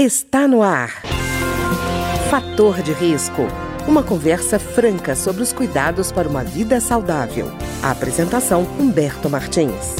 Está no ar. Fator de risco. Uma conversa franca sobre os cuidados para uma vida saudável. A apresentação Humberto Martins.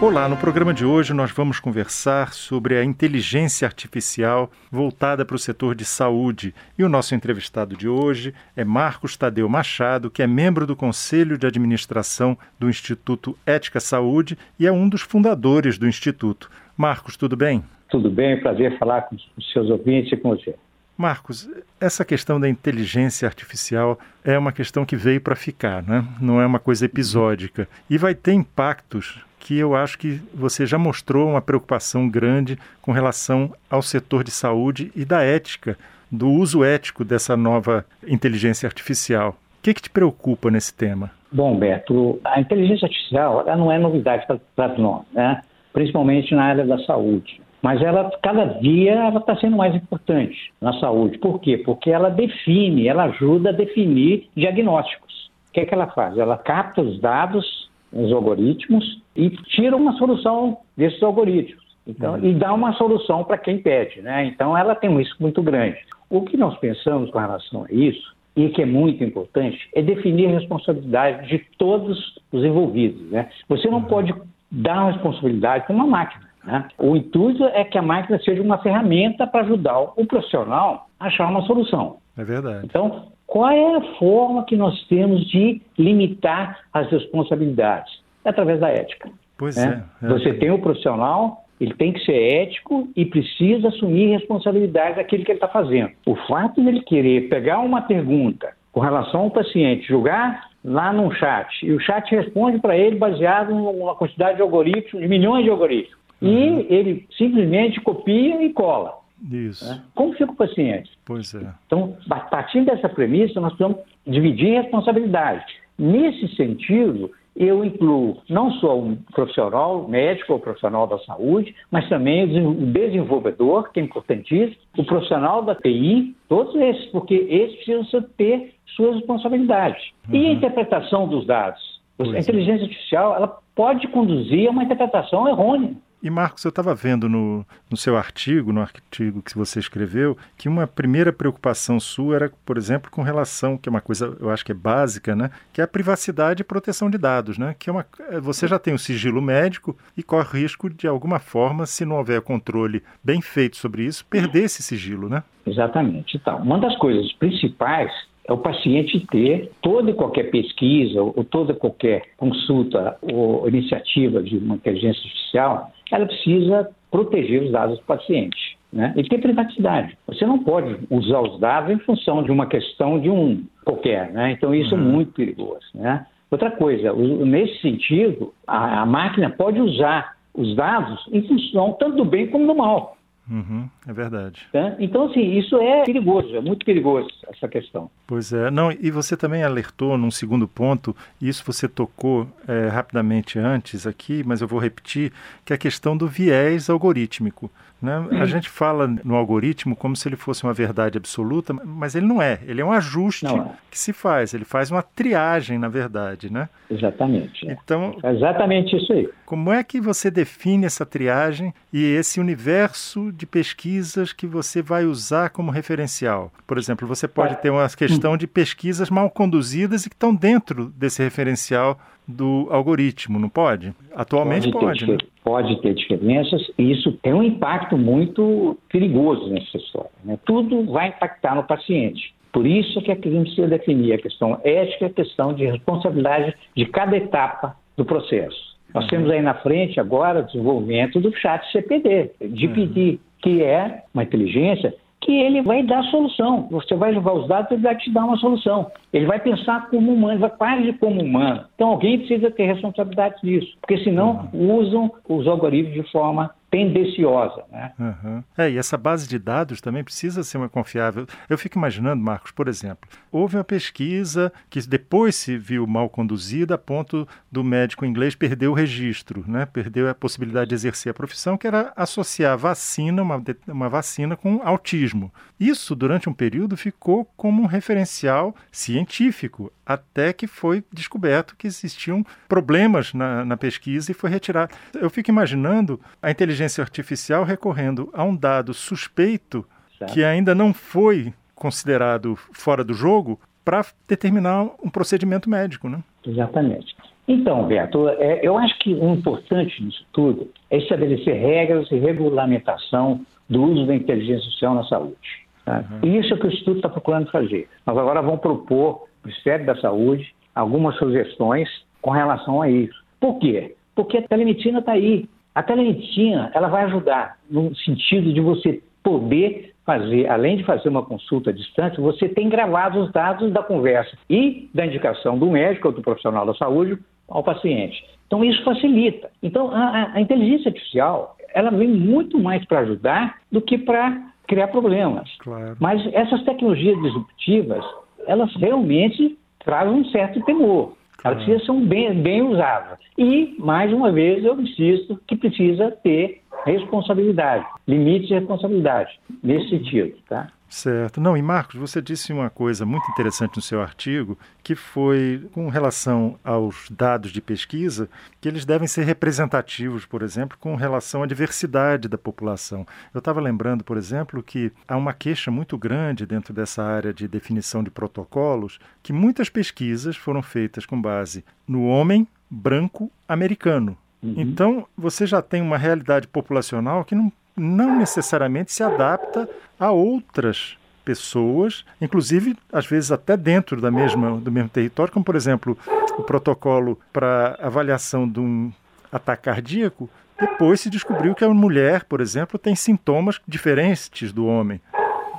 Olá, no programa de hoje nós vamos conversar sobre a inteligência artificial voltada para o setor de saúde. E o nosso entrevistado de hoje é Marcos Tadeu Machado, que é membro do Conselho de Administração do Instituto Ética Saúde e é um dos fundadores do Instituto. Marcos, tudo bem? Tudo bem, prazer falar com os seus ouvintes e com você. Marcos, essa questão da inteligência artificial é uma questão que veio para ficar, né? não é uma coisa episódica. E vai ter impactos que eu acho que você já mostrou uma preocupação grande com relação ao setor de saúde e da ética, do uso ético dessa nova inteligência artificial. O que, que te preocupa nesse tema? Bom, Beto, a inteligência artificial ela não é novidade para nós, né? Principalmente na área da saúde mas ela cada dia ela está sendo mais importante na saúde. Por quê? Porque ela define, ela ajuda a definir diagnósticos. O que é que ela faz? Ela capta os dados, os algoritmos e tira uma solução desses algoritmos. Então, uhum. e dá uma solução para quem pede, né? Então, ela tem um risco muito grande. O que nós pensamos com relação a isso e que é muito importante é definir a responsabilidade de todos os envolvidos. Né? Você não uhum. pode uma responsabilidade para uma máquina. Né? O intuito é que a máquina seja uma ferramenta para ajudar o profissional a achar uma solução. É verdade. Então, qual é a forma que nós temos de limitar as responsabilidades? É através da ética. Pois né? é, é. Você tem o profissional, ele tem que ser ético e precisa assumir responsabilidade daquilo que ele está fazendo. O fato de ele querer pegar uma pergunta com relação ao paciente, jogar lá num chat, e o chat responde para ele baseado numa quantidade de algoritmos, de milhões de algoritmos uhum. e ele simplesmente copia e cola. Isso. Né? Como fica o paciente? Pois é. Então, partindo dessa premissa, nós precisamos dividir responsabilidade. Nesse sentido, eu incluo não só o profissional médico ou profissional da saúde, mas também o desenvolvedor, que é importantíssimo, o profissional da TI, todos esses, porque esses precisam ter suas responsabilidades. Uhum. E a interpretação dos dados? Pois a inteligência é. artificial ela pode conduzir a uma interpretação errônea. E Marcos, eu estava vendo no, no seu artigo, no artigo que você escreveu, que uma primeira preocupação sua era, por exemplo, com relação, que é uma coisa, eu acho que é básica, né? Que é a privacidade e proteção de dados, né? Que é uma, é, você já tem o sigilo médico e corre risco de alguma forma, se não houver controle bem feito sobre isso, perder esse sigilo, né? Exatamente. Então, uma das coisas principais é o paciente ter toda e qualquer pesquisa ou toda qualquer consulta ou iniciativa de uma inteligência artificial ela precisa proteger os dados do paciente. Né? E ter privacidade. Você não pode usar os dados em função de uma questão de um qualquer. Né? Então, isso é uhum. é muito perigoso. Né? Outra coisa, nesse sentido, a, a máquina pode usar os dados em função tanto do bem como do mal. Uhum, é verdade. Né? Então, assim, isso é perigoso, é muito perigoso essa questão. Pois é. Não, e você também alertou num segundo ponto, isso você tocou é, rapidamente antes aqui, mas eu vou repetir, que é a questão do viés algorítmico. Né? A uhum. gente fala no algoritmo como se ele fosse uma verdade absoluta, mas ele não é. Ele é um ajuste é. que se faz. Ele faz uma triagem, na verdade, né? Exatamente. É. Então, é exatamente isso aí. Como é que você define essa triagem e esse universo de pesquisas que você vai usar como referencial? Por exemplo, você pode ter uma questão de pesquisas mal conduzidas e que estão dentro desse referencial do algoritmo, não pode? Atualmente pode. Pode, né? pode ter diferenças e isso tem um impacto muito perigoso nessa história. Né? Tudo vai impactar no paciente. Por isso que a gente precisa definir a questão ética e a questão de responsabilidade de cada etapa do processo. Nós temos aí na frente agora o desenvolvimento do chat CPD, de pedir, uhum. que é uma inteligência que ele vai dar solução. Você vai jogar os dados, ele vai te dar uma solução. Ele vai pensar como humano, vai quase como humano. Então alguém precisa ter responsabilidade disso, porque senão uhum. usam os algoritmos de forma tendenciosa. Né? Uhum. É, e essa base de dados também precisa ser uma confiável. Eu fico imaginando, Marcos, por exemplo, houve uma pesquisa que depois se viu mal conduzida a ponto do médico inglês perder o registro, né? perdeu a possibilidade de exercer a profissão, que era associar vacina, uma, uma vacina com autismo. Isso, durante um período, ficou como um referencial científico, até que foi descoberto que existiam problemas na, na pesquisa e foi retirado. Eu fico imaginando a inteligência inteligência artificial recorrendo a um dado suspeito certo. que ainda não foi considerado fora do jogo para determinar um procedimento médico, né? Exatamente. Então, Beto, é, eu acho que o importante nisso tudo é estabelecer regras e regulamentação do uso da inteligência artificial na saúde. Tá? Uhum. E isso é o que o Instituto está procurando fazer. Nós agora vamos propor para o Ministério da Saúde algumas sugestões com relação a isso. Por quê? Porque a telemedicina está aí. A telemedicina ela vai ajudar no sentido de você poder fazer, além de fazer uma consulta à distância, você tem gravado os dados da conversa e da indicação do médico ou do profissional da saúde ao paciente. Então isso facilita. Então a, a inteligência artificial ela vem muito mais para ajudar do que para criar problemas. Claro. Mas essas tecnologias disruptivas elas realmente trazem um certo temor. Claro. Elas precisam ser bem, bem usadas. E, mais uma vez, eu insisto que precisa ter responsabilidade, limites de responsabilidade, nesse sentido, tá? Certo. Não, e Marcos, você disse uma coisa muito interessante no seu artigo, que foi com relação aos dados de pesquisa, que eles devem ser representativos, por exemplo, com relação à diversidade da população. Eu estava lembrando, por exemplo, que há uma queixa muito grande dentro dessa área de definição de protocolos, que muitas pesquisas foram feitas com base no homem branco americano. Uhum. Então, você já tem uma realidade populacional que não não necessariamente se adapta a outras pessoas, inclusive às vezes até dentro da mesma, do mesmo território, como por exemplo o protocolo para avaliação de um ataque cardíaco. Depois se descobriu que a mulher, por exemplo, tem sintomas diferentes do homem.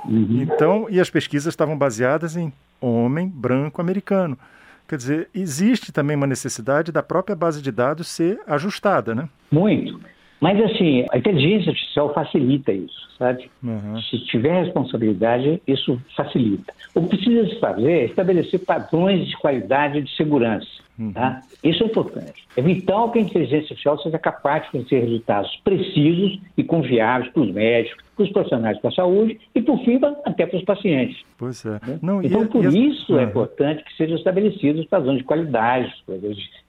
Uhum. Então, e as pesquisas estavam baseadas em homem branco americano. Quer dizer, existe também uma necessidade da própria base de dados ser ajustada, né? Muito. Mas, assim, a inteligência artificial facilita isso, sabe? Uhum. Se tiver responsabilidade, isso facilita. O que precisa se fazer é estabelecer padrões de qualidade e de segurança. Uhum. Tá? Isso é importante. É vital que a inteligência artificial seja capaz de fornecer resultados precisos e confiáveis para os médicos, para os profissionais da saúde e, por fim, até para os pacientes. Pois é. Né? Não, então, por isso é importante que sejam estabelecidos padrões de qualidade,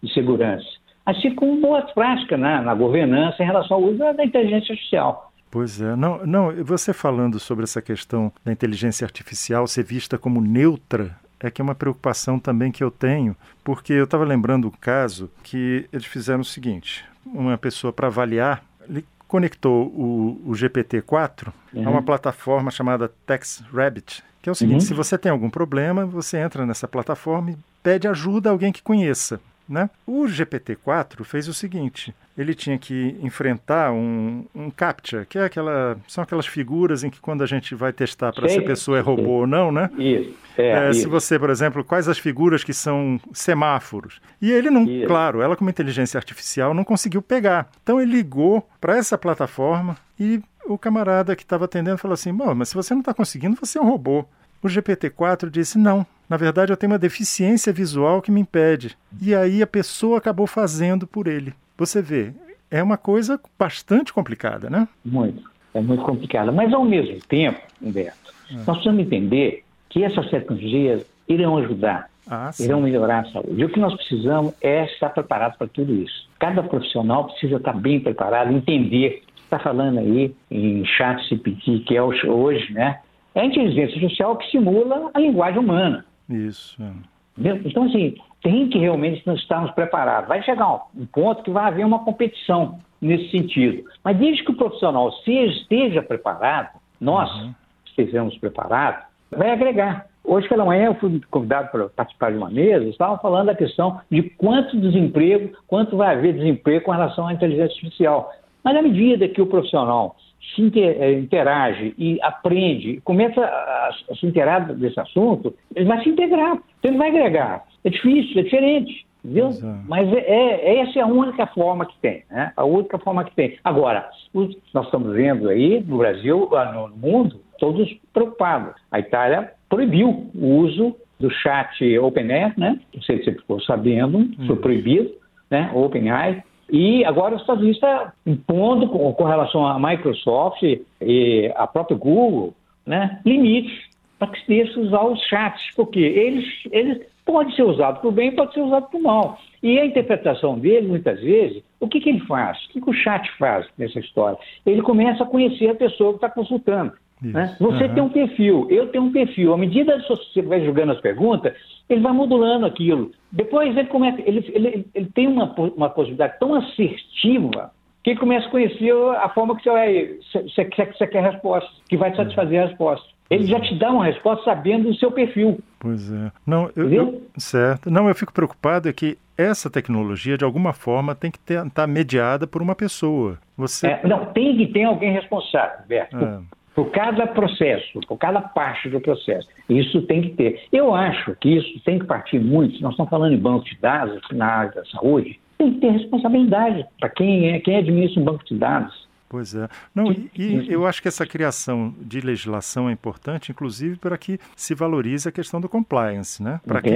de segurança assim como boas práticas né, na governança em relação ao uso da inteligência artificial. Pois é, não, não, você falando sobre essa questão da inteligência artificial ser vista como neutra, é que é uma preocupação também que eu tenho, porque eu estava lembrando o caso que eles fizeram o seguinte: uma pessoa para avaliar, ele conectou o, o GPT-4 uhum. a uma plataforma chamada TextRabbit, que é o seguinte: uhum. se você tem algum problema, você entra nessa plataforma e pede ajuda a alguém que conheça. Né? O GPT-4 fez o seguinte: ele tinha que enfrentar um, um CAPTCHA, que é aquela, são aquelas figuras em que quando a gente vai testar para se a pessoa é robô ou não, né? Isso. É, é, isso. Se você, por exemplo, quais as figuras que são semáforos. E ele não, isso. claro, ela como inteligência artificial não conseguiu pegar. Então ele ligou para essa plataforma e o camarada que estava atendendo falou assim: Bom, mas se você não está conseguindo, você é um robô. O GPT-4 disse: Não, na verdade, eu tenho uma deficiência visual que me impede. E aí a pessoa acabou fazendo por ele. Você vê, é uma coisa bastante complicada, né? Muito. É muito complicada. Mas, ao mesmo tempo, Humberto, é. nós precisamos entender que essas tecnologias irão ajudar, ah, irão melhorar a saúde. E o que nós precisamos é estar preparado para tudo isso. Cada profissional precisa estar bem preparado, entender. Está falando aí em chat CPT, que é hoje, né? É a inteligência artificial que simula a linguagem humana. Isso. É. Então, assim, tem que realmente estarmos preparados. Vai chegar um ponto que vai haver uma competição nesse sentido. Mas desde que o profissional esteja preparado, nós uhum. estejamos preparados, vai agregar. Hoje pela manhã eu fui convidado para participar de uma mesa, estavam falando da questão de quanto desemprego, quanto vai haver desemprego com relação à inteligência artificial. Mas à medida que o profissional se eh, interage e aprende, começa a, se inteirar desse assunto, ele vai se integrar, então ele vai agregar. É difícil, é diferente. Entendeu? Exato. Mas é, é, essa é a única forma que tem, né? A única forma que tem. Agora, os, nós estamos vendo aí no Brasil, no mundo, todos preocupados. A Itália proibiu o uso do chat OpenAir, né? Não sei se você ficou sabendo, hum. foi proibido, né? OpenAI. E agora os Estados Unidos está impondo, com, com, relação à Microsoft e à própria Google, né, limites para que se deixe usar os chats, porque eles, eles podem ser usados para o bem pode ser usado para o mal. E a interpretação deles, muitas vezes, O que, que ele faz? O que, que o chat faz nessa história? Ele começa a conhecer a pessoa que está consultando. Né? Você uhum. tem um perfil, eu tenho um perfil. À medida que você vai jogando as perguntas, ele vai modulando aquilo. Depois ele começa, ele, ele, ele tem uma, uma possibilidade tão assertiva que ele começa a conhecer a forma que você, vai, você, você, você quer a resposta, que vai satisfazer a resposta. Ele já te dá uma resposta sabendo do seu perfil. Pois é. Não, eu, eu, certo. Não, eu fico preocupado é que essa tecnologia, de alguma forma, tem que estar tá mediada por uma pessoa. Você... É, não, tem que ter alguém responsável, Berto. É. Por cada processo, por cada parte do processo. Isso tem que ter. Eu acho que isso tem que partir muito, nós estamos falando em banco de dados na área da saúde, tem que ter responsabilidade para quem é quem administra um banco de dados. Pois é. Não, e, e, eu acho que essa criação de legislação é importante, inclusive para que se valorize a questão do compliance, né? Para quem.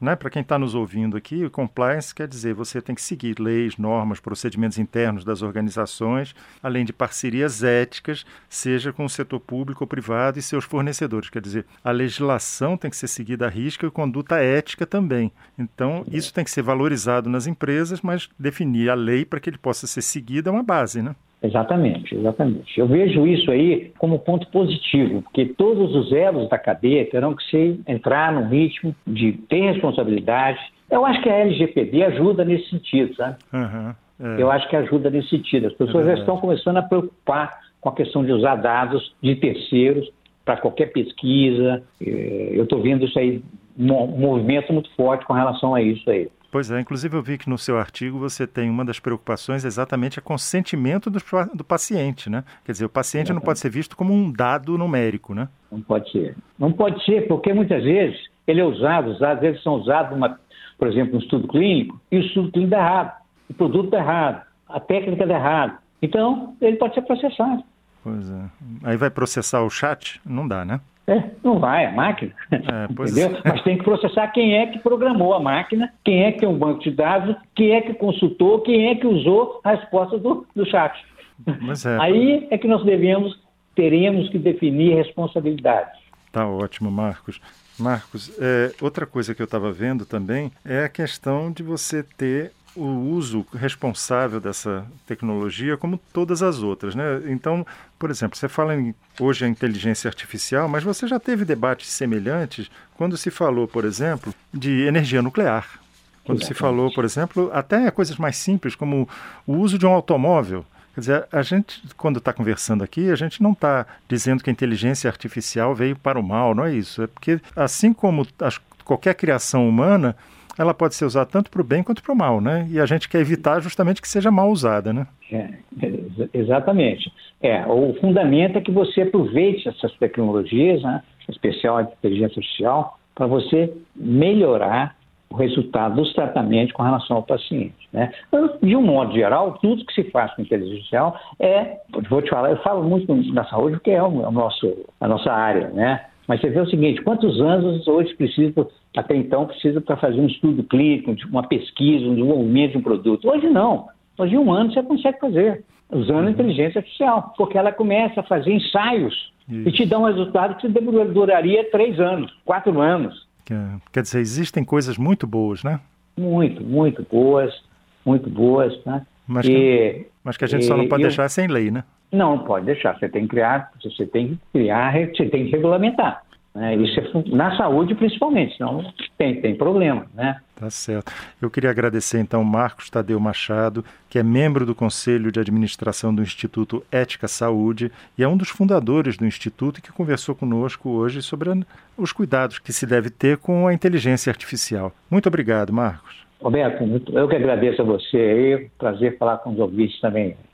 Né? Para quem está nos ouvindo aqui, o compliance quer dizer você tem que seguir leis, normas, procedimentos internos das organizações, além de parcerias éticas, seja com o setor público ou privado e seus fornecedores. Quer dizer, a legislação tem que ser seguida à risca e conduta ética também. Então, isso tem que ser valorizado nas empresas, mas definir a lei para que ele possa ser seguido é uma base, né? Exatamente, exatamente. Eu vejo isso aí como ponto positivo, porque todos os elos da cadeia terão que ser, entrar num ritmo de ter responsabilidade. Eu acho que a LGPD ajuda nesse sentido, sabe? Uhum, é. Eu acho que ajuda nesse sentido. As pessoas é já estão começando a preocupar com a questão de usar dados de terceiros para qualquer pesquisa. É, eu estou vendo isso aí, um movimento muito forte com relação a isso aí. Pois é, inclusive eu vi que no seu artigo você tem uma das preocupações exatamente é consentimento do, do paciente, né? Quer dizer, o paciente não pode ser visto como um dado numérico, né? Não pode ser. Não pode ser, porque muitas vezes ele é usado, dados eles são usados, numa, por exemplo, um estudo clínico, e o estudo clínico dá errado, o produto está errado, a técnica dá errado. Então, ele pode ser processado. Pois é. Aí vai processar o chat? Não dá, né? É, não vai, é máquina. É, entendeu? É. Mas tem que processar quem é que programou a máquina, quem é que tem um banco de dados, quem é que consultou, quem é que usou a resposta do, do chat. É. Aí é que nós devemos, teremos que definir responsabilidades. Tá ótimo, Marcos. Marcos, é, outra coisa que eu estava vendo também é a questão de você ter o uso responsável dessa tecnologia como todas as outras. Né? Então, por exemplo, você fala em, hoje a inteligência artificial, mas você já teve debates semelhantes quando se falou, por exemplo, de energia nuclear. Quando Exatamente. se falou, por exemplo, até coisas mais simples, como o uso de um automóvel. Quer dizer, a gente, quando está conversando aqui, a gente não está dizendo que a inteligência artificial veio para o mal, não é isso. É porque, assim como as, qualquer criação humana, ela pode ser usada tanto para o bem quanto para o mal, né? E a gente quer evitar justamente que seja mal usada, né? É, exatamente. É, o fundamento é que você aproveite essas tecnologias, né, especial a inteligência artificial, para você melhorar o resultado dos tratamentos com relação ao paciente. Né? De um modo geral, tudo que se faz com inteligência artificial é, vou te falar, eu falo muito na saúde porque é o, nosso, a nossa área, né? Mas você vê o seguinte, quantos anos hoje precisa, até então, precisa para fazer um estudo clínico, uma pesquisa, um desenvolvimento de um produto? Hoje não. Hoje, em um ano, você consegue fazer, usando uhum. inteligência artificial, porque ela começa a fazer ensaios Isso. e te dá um resultado que duraria três anos, quatro anos. Quer dizer, existem coisas muito boas, né? Muito, muito boas, muito boas, né? Mas, e, que, mas que a gente e, só não pode deixar eu, sem lei, né? Não, pode deixar. Você tem que criar, você tem que criar, você tem que regulamentar. Né? Isso é, na saúde principalmente, senão tem, tem problema, né? Tá certo. Eu queria agradecer então Marcos Tadeu Machado, que é membro do Conselho de Administração do Instituto Ética Saúde e é um dos fundadores do Instituto que conversou conosco hoje sobre os cuidados que se deve ter com a inteligência artificial. Muito obrigado, Marcos. Roberto, eu que agradeço a você aí, prazer falar com os ouvintes também.